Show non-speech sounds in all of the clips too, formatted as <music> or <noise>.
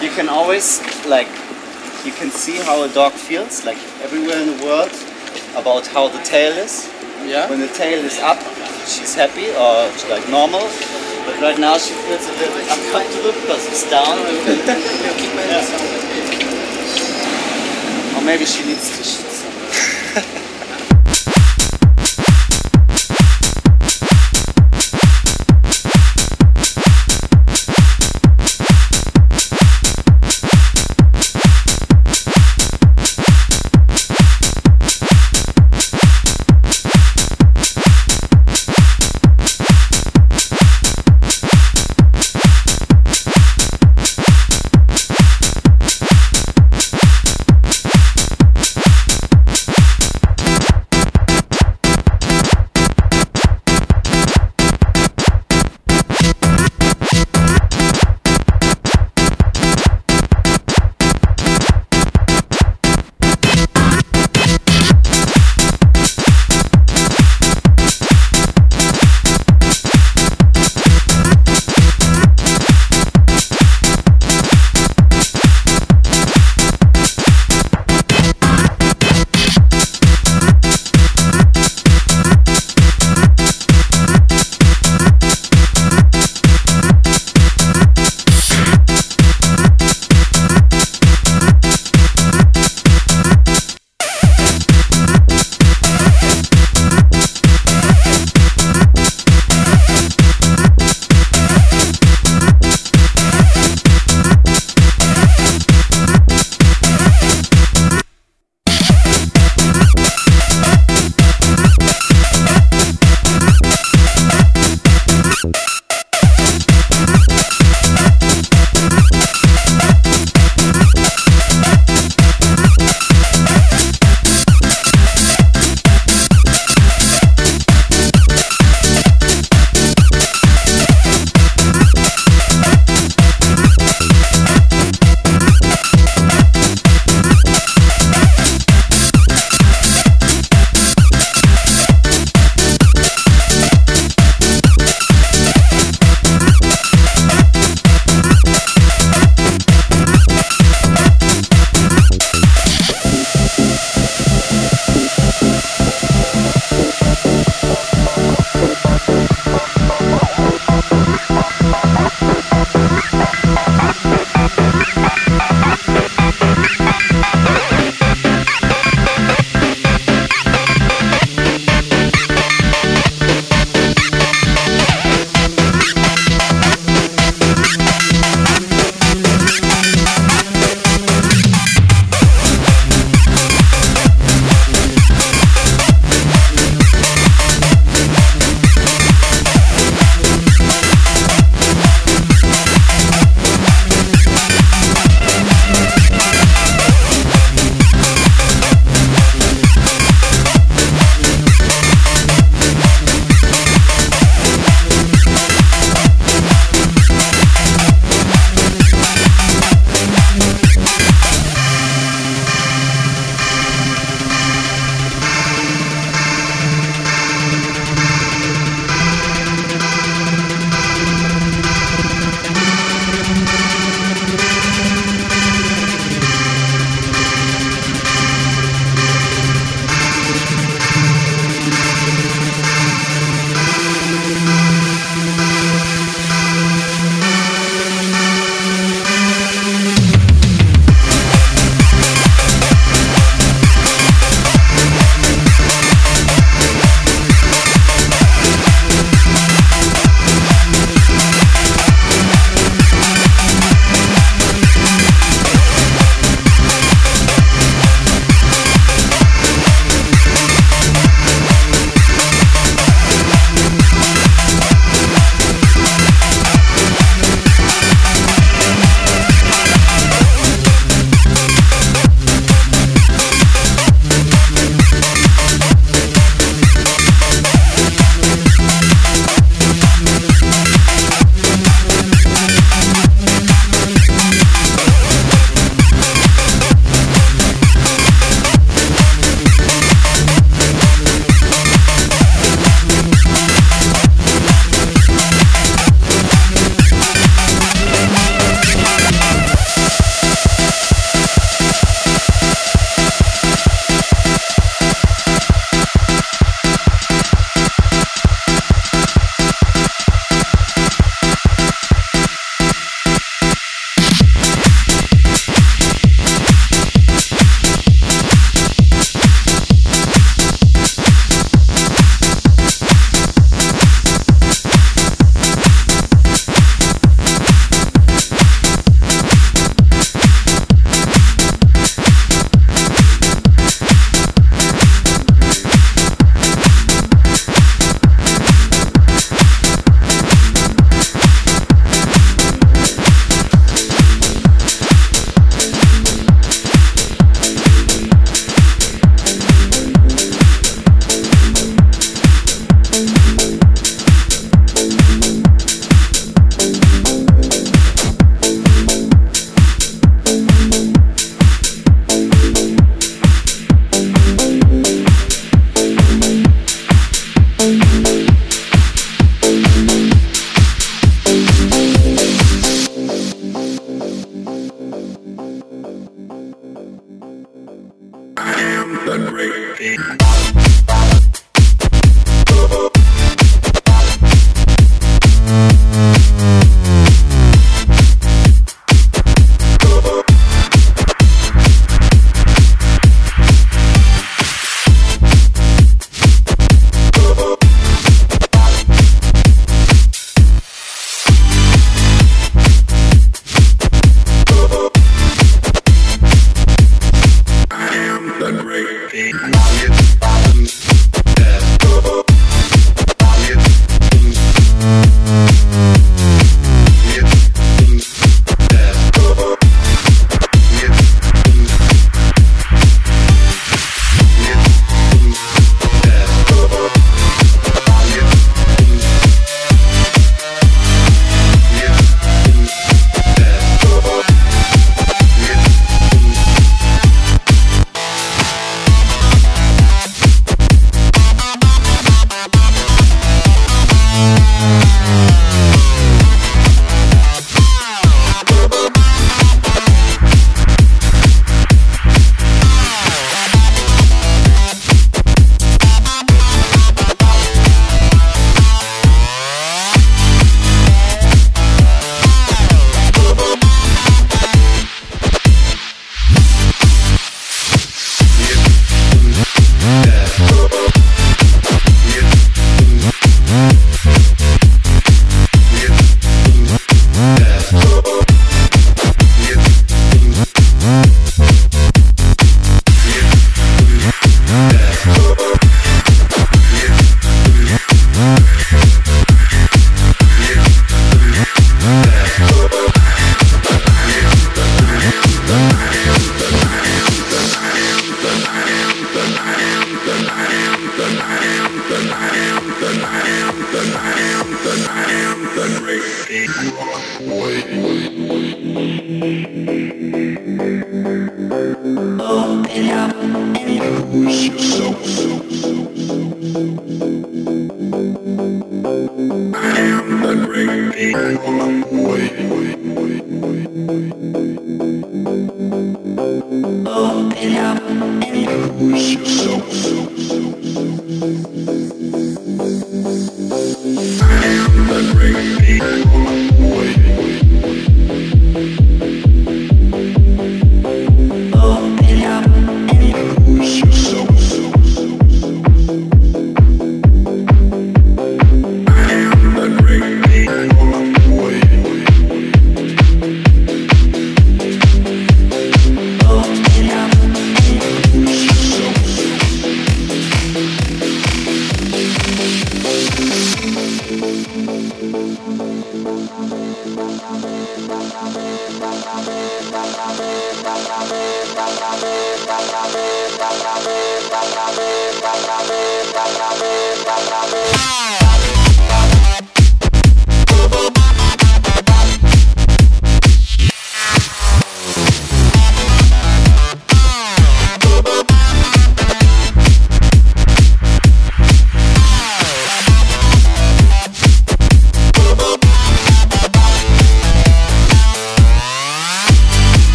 you can always like you can see how a dog feels like everywhere in the world about how the tail is. Yeah. When the tail is up, she's happy or she's like normal. But right now she feels a little bit uncomfortable because it's down. <laughs> Yeah. Or maybe she needs to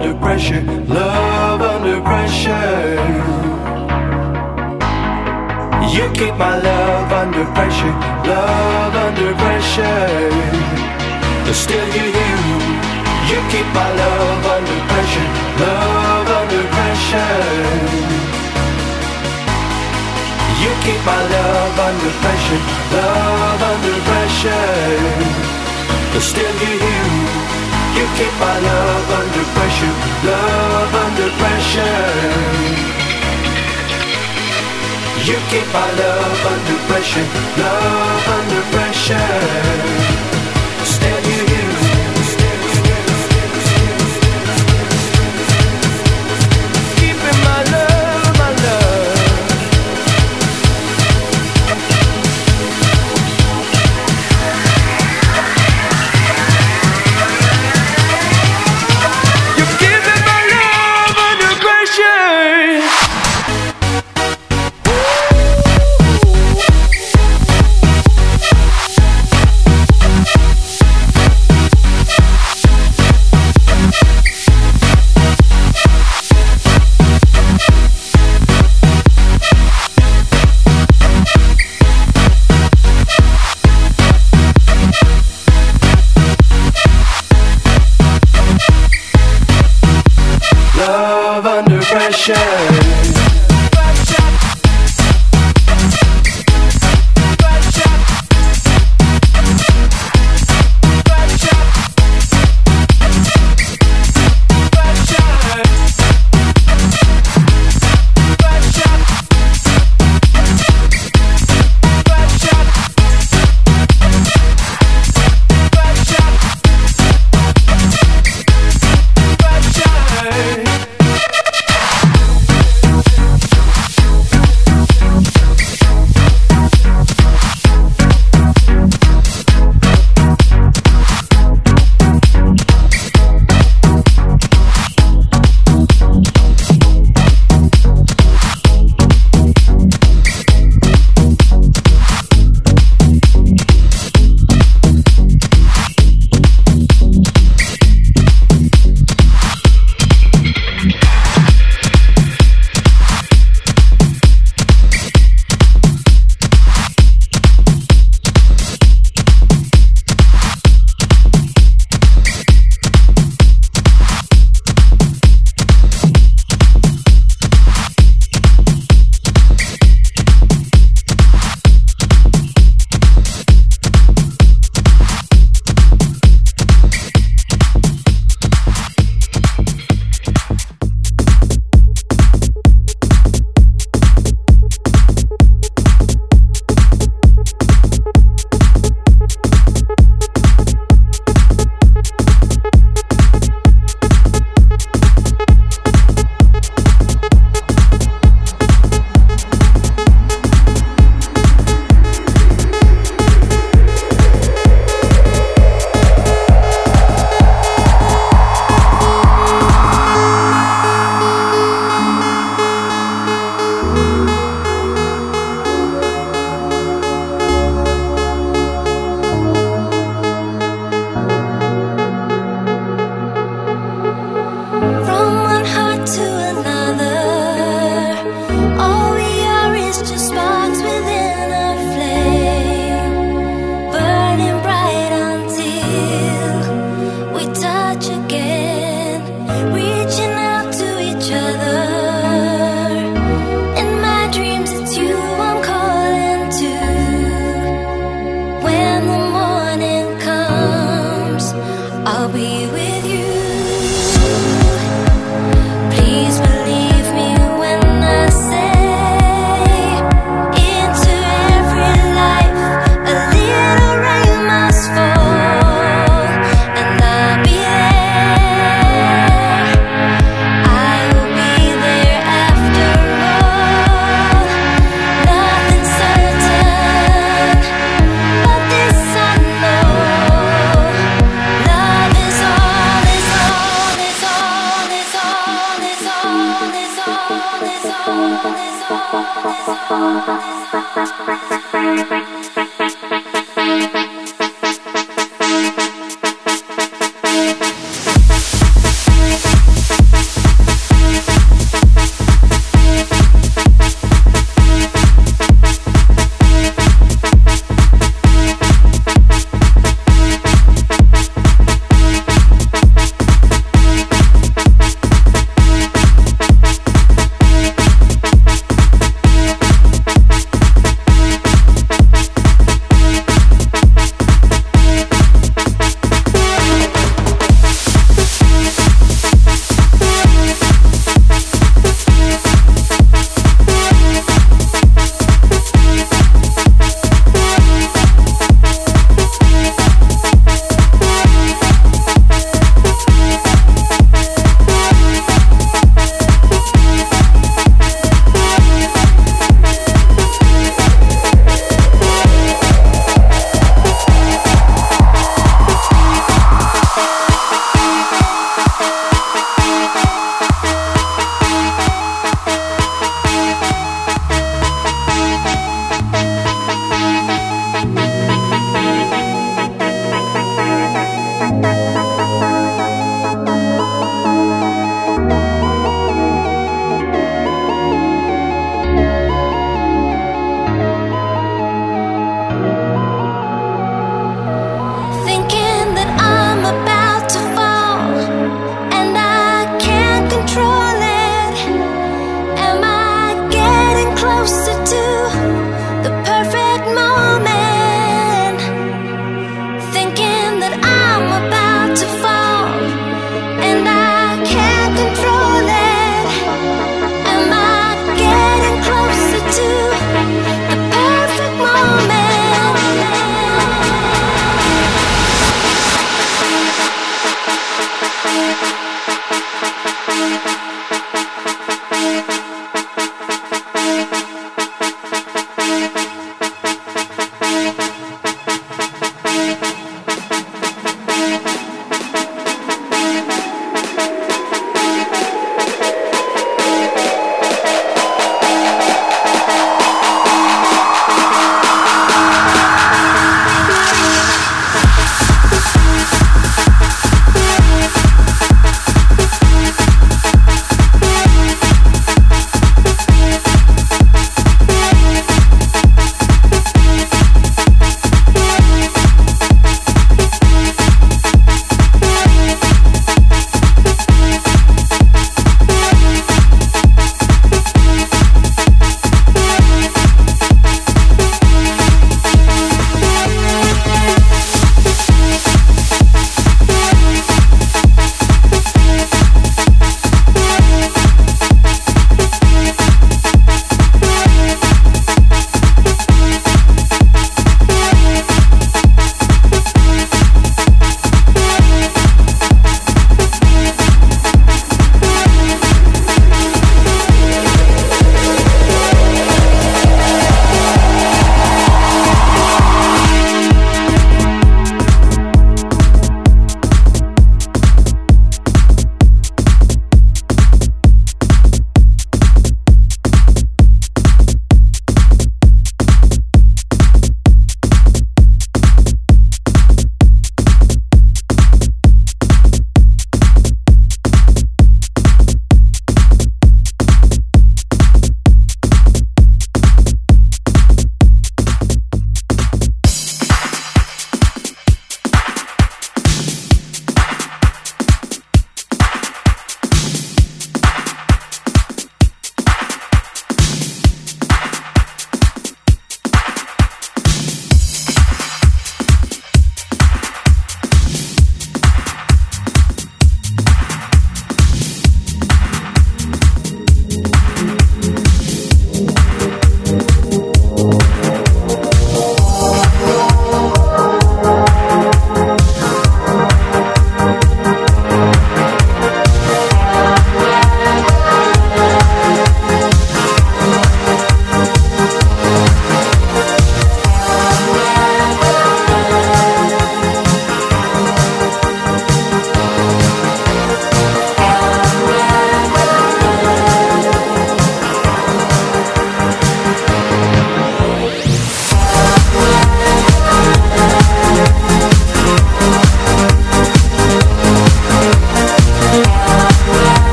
under pressure, love under pressure. You keep my love under pressure, love under pressure. But still you, you, you keep my love under pressure, love under pressure. You keep my love under pressure, love under pressure. But still you, you, you keep my love under pressure, love under pressure. You keep my love under pressure, love under pressure.